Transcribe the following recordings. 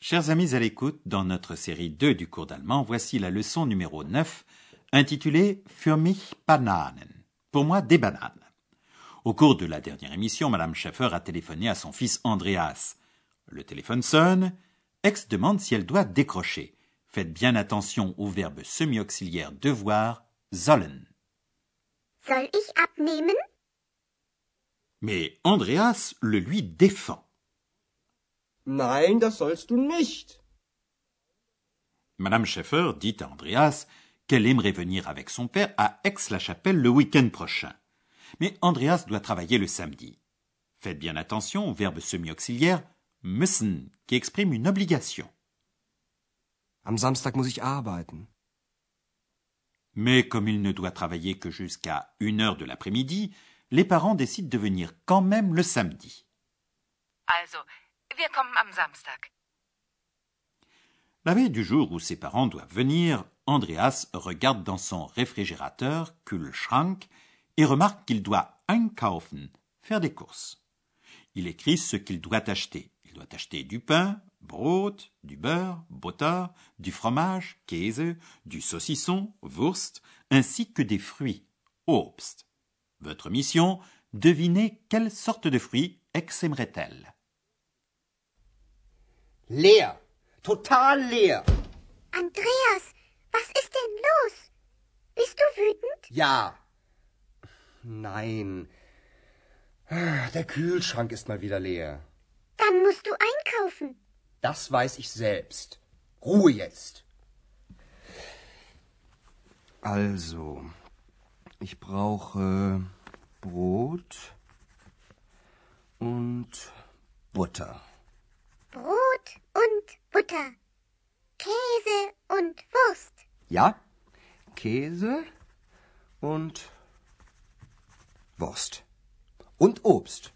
Chers amis à l'écoute, dans notre série 2 du cours d'allemand, voici la leçon numéro 9, intitulée Für mich Bananen. Pour moi, des bananes. Au cours de la dernière émission, Madame Schaeffer a téléphoné à son fils Andreas. Le téléphone sonne. Ex demande si elle doit décrocher. Faites bien attention au verbe semi-auxiliaire devoir, sollen. Soll ich abnehmen? Mais Andreas le lui défend. Nein, das sollst du nicht. Madame Schaeffer dit à Andreas qu'elle aimerait venir avec son père à Aix-la-Chapelle le week-end prochain. Mais Andreas doit travailler le samedi. Faites bien attention au verbe semi-auxiliaire müssen qui exprime une obligation. Am Samstag muss ich arbeiten. Mais comme il ne doit travailler que jusqu'à une heure de l'après-midi, les parents décident de venir quand même le samedi. Also, am Samstag. La veille du jour où ses parents doivent venir, Andreas regarde dans son réfrigérateur, Kühlschrank, et remarque qu'il doit einkaufen, faire des courses. Il écrit ce qu'il doit acheter. Il doit acheter du pain, Brot, du beurre, Butter, du fromage, Käse, du saucisson, Wurst, ainsi que des fruits, Obst. Votre mission, devinez quelle sorte de fruits Ex aimerait-elle. Leer. Total leer. Andreas, was ist denn los? Bist du wütend? Ja. Nein. Der Kühlschrank ist mal wieder leer. Dann musst du einkaufen. Das weiß ich selbst. Ruhe jetzt. Also, ich brauche Brot und Butter. Und Butter. Käse und Wurst. Ja? Käse und Wurst. Und Obst.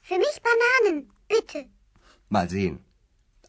Für mich Bananen, bitte. Mal sehen.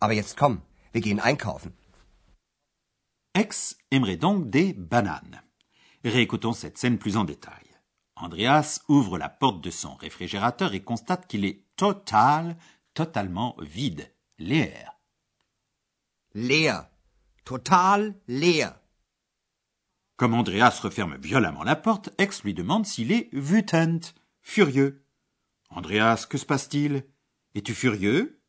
Aber jetzt komm, wir gehen einkaufen. Ex aimerait donc des bananes. Réécoutons cette scène plus en détail. Andreas ouvre la porte de son réfrigérateur et constate qu'il est total, totalement vide, leer. Leer. Total leer. Comme Andreas referme violemment la porte, Ex lui demande s'il est wütend, furieux. Andreas, que se passe-t-il? Es-tu furieux?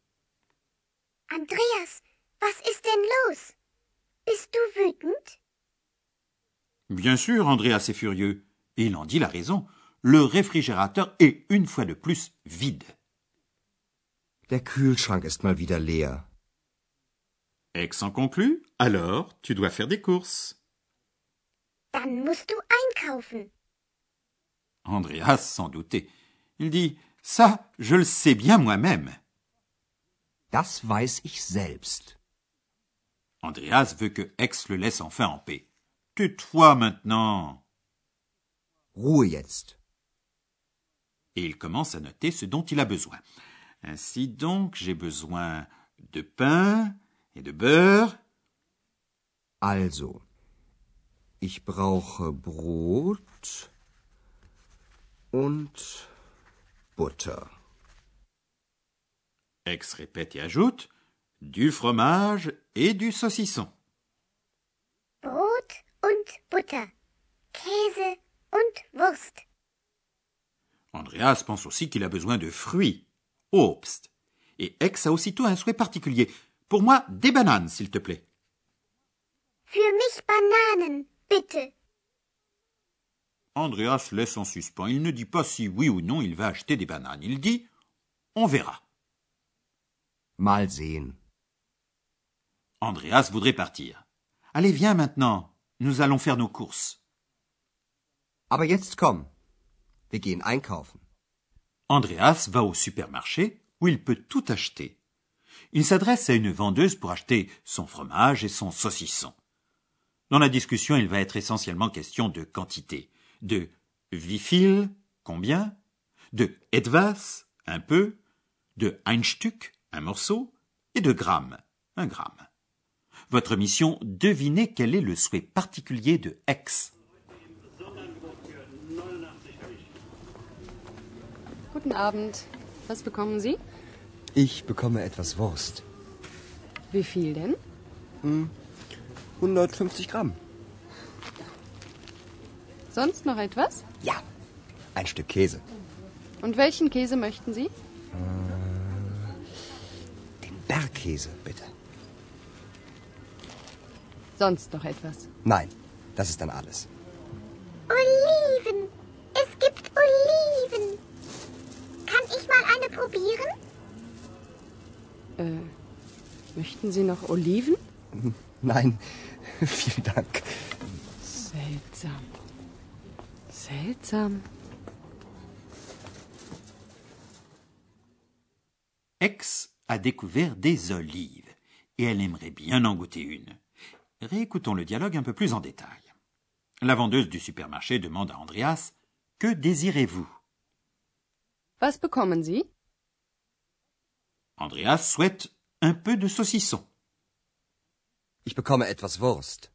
Andreas, was ist denn los? Bist du wütend? Bien sûr, Andreas est furieux. Et il en dit la raison. Le réfrigérateur est une fois de plus vide. Der Kühlschrank ist mal wieder leer. Ex en conclut Alors, tu dois faire des courses. Dann musst du einkaufen. Andreas s'en doutait. Il dit Ça, je le sais bien moi-même. Das weiß ich selbst. Andreas veut que Ex le laisse enfin en paix. Tais-toi maintenant. Ruhe jetzt. Et il commence à noter ce dont il a besoin. Ainsi donc, j'ai besoin de pain et de beurre, Also, ich brauche Brot und Butter. Ex répète et ajoute du fromage et du saucisson. Brot und Butter. Käse und Wurst. Andreas pense aussi qu'il a besoin de fruits, Obst. Et Ex a aussitôt un souhait particulier. Pour moi, des bananes, s'il te plaît. Für mich Bananen, bitte. Andreas laisse en suspens. Il ne dit pas si oui ou non il va acheter des bananes. Il dit on verra. Mal sehen. Andreas voudrait partir. Allez, viens maintenant. Nous allons faire nos courses. Aber jetzt komm. Wir gehen einkaufen. Andreas va au supermarché où il peut tout acheter. Il s'adresse à une vendeuse pour acheter son fromage et son saucisson. Dans la discussion, il va être essentiellement question de quantité, de viel, combien, de etwas, un peu, de ein Stück, un morceau, et de gramme, un gramme. Votre mission, devinez quel est le souhait particulier de X. Guten? Ich bekomme etwas Wurst. Wie viel denn? 150 Gramm. Sonst noch etwas? Ja. Ein Stück Käse. Und welchen Käse möchten Sie? Den Bergkäse, bitte. Sonst noch etwas? Nein, das ist dann alles. Äh, möchten Sie noch Oliven? Nein, vielen Dank. Seltsam. Seltsam. X a découvert des olives et elle aimerait bien en goûter une. Réécoutons le dialogue un peu plus en détail. La vendeuse du supermarché demande à Andreas Que désirez-vous? Was bekommen Sie? Andreas souhaite un peu de saucisson. Ich bekomme etwas Wurst.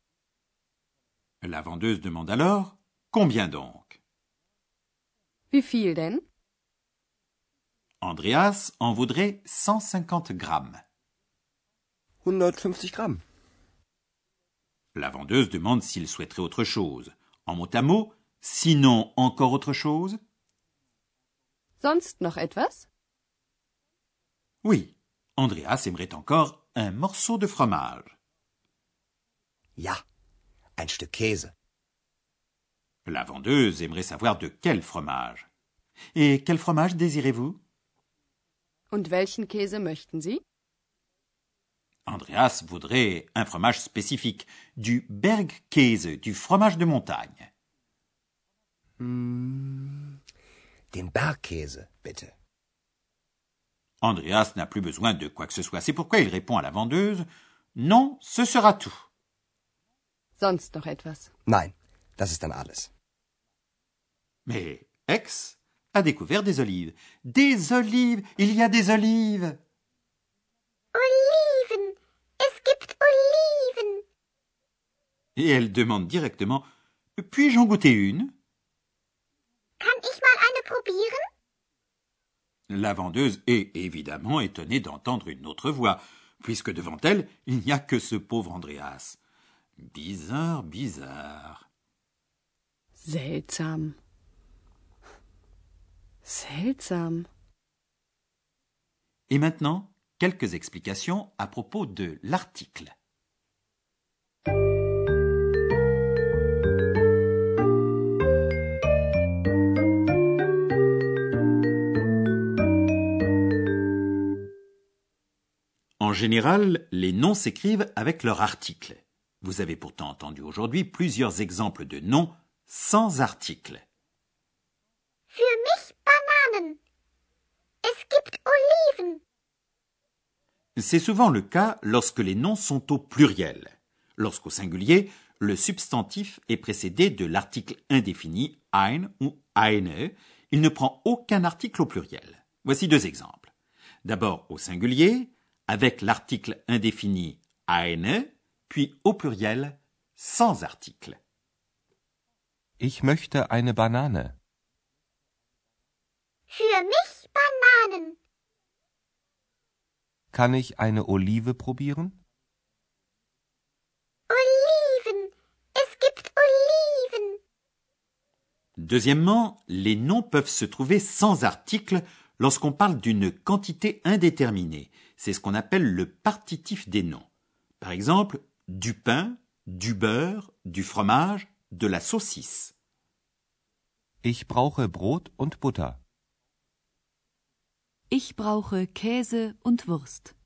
La vendeuse demande alors Combien donc? Wie viel denn? Andreas en voudrait 150 grammes. 150 Gramm. La vendeuse demande s'il souhaiterait autre chose. En mot à mot, sinon encore autre chose? Sonst noch etwas? Oui, Andreas aimerait encore un morceau de fromage. Ja. Ein Stück Käse. La vendeuse aimerait savoir de quel fromage. Et quel fromage désirez-vous? Und welchen Käse möchten Sie? Andreas voudrait un fromage spécifique, du Bergkäse, du fromage de montagne. Den Bergkäse, bitte. Andreas n'a plus besoin de quoi que ce soit. C'est pourquoi il répond à la vendeuse Non, ce sera tout. Sonst noch etwas? Nein, das ist dann alles. Mais X a découvert des olives. Des olives Il y a des olives Oliven. Es gibt Oliven. Et elle demande directement Puis-je en goûter une Kann ich mal eine probieren? La vendeuse est évidemment étonnée d'entendre une autre voix, puisque devant elle, il n'y a que ce pauvre Andreas. Bizarre, bizarre. Seltsam. Seltsam. Et maintenant, quelques explications à propos de l'article. En général, les noms s'écrivent avec leur article. Vous avez pourtant entendu aujourd'hui plusieurs exemples de noms sans article. Für mich Bananen. Es gibt Oliven. C'est souvent le cas lorsque les noms sont au pluriel. Lorsqu'au singulier, le substantif est précédé de l'article indéfini ein ou eine, il ne prend aucun article au pluriel. Voici deux exemples. D'abord au singulier, avec l'article indéfini eine, puis au pluriel, sans article. Ich möchte eine Banane. Für mich Bananen. Kann ich eine Olive probieren? Oliven. Es gibt Oliven. Deuxièmement, les noms peuvent se trouver sans article lorsqu'on parle d'une quantité indéterminée. C'est ce qu'on appelle le partitif des noms. Par exemple, du pain, du beurre, du fromage, de la saucisse. Ich brauche Brot und Butter. Ich brauche Käse und Wurst.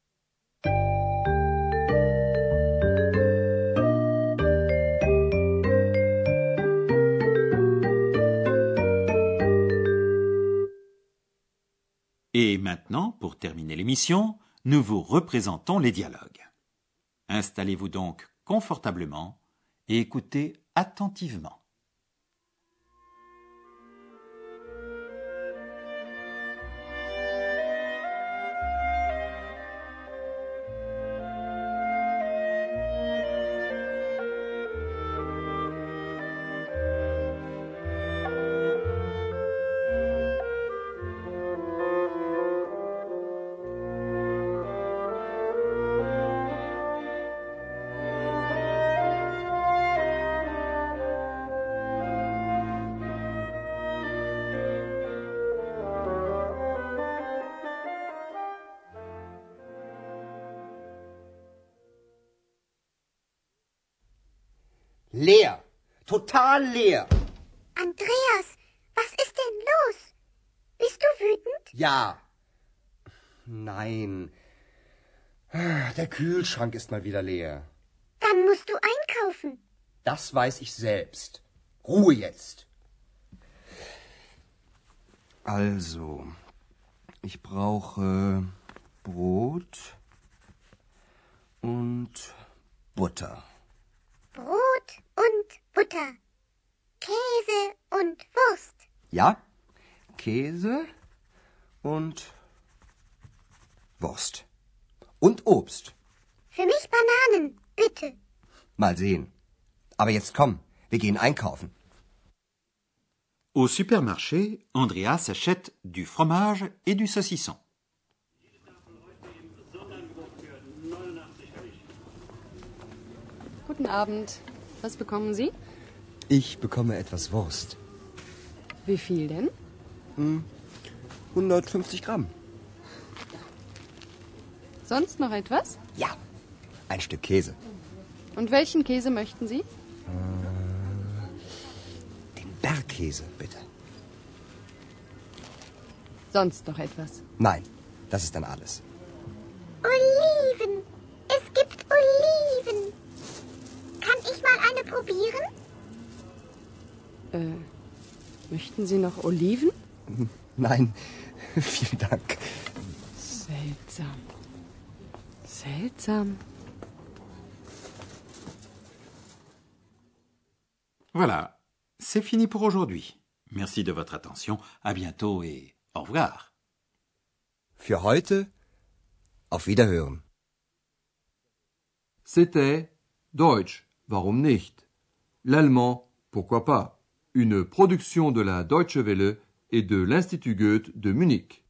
Et maintenant, pour terminer l'émission, nous vous représentons les dialogues. Installez-vous donc confortablement et écoutez attentivement. Leer. Total leer. Andreas, was ist denn los? Bist du wütend? Ja. Nein. Der Kühlschrank ist mal wieder leer. Dann musst du einkaufen. Das weiß ich selbst. Ruhe jetzt. Also, ich brauche Brot und Butter. Brot Butter. Käse und Wurst. Ja? Käse und Wurst. Und Obst. Für mich Bananen, bitte. Mal sehen. Aber jetzt komm, wir gehen einkaufen. Au supermarché, Andreas achète du fromage et du saucisson. Guten Abend. Was bekommen Sie? Ich bekomme etwas Wurst. Wie viel denn? 150 Gramm. Sonst noch etwas? Ja. Ein Stück Käse. Und welchen Käse möchten Sie? Den Bergkäse, bitte. Sonst noch etwas? Nein, das ist dann alles. Oliven. Möchten Sie noch Oliven? Nein, vielen Dank. Seltsam. Seltsam. Voilà, c'est fini pour aujourd'hui. Merci de votre attention, à bientôt et au revoir. Für heute auf Wiederhören. C'était Deutsch, warum nicht? L'allemand, pourquoi pas? Une production de la Deutsche Welle et de l'Institut Goethe de Munich.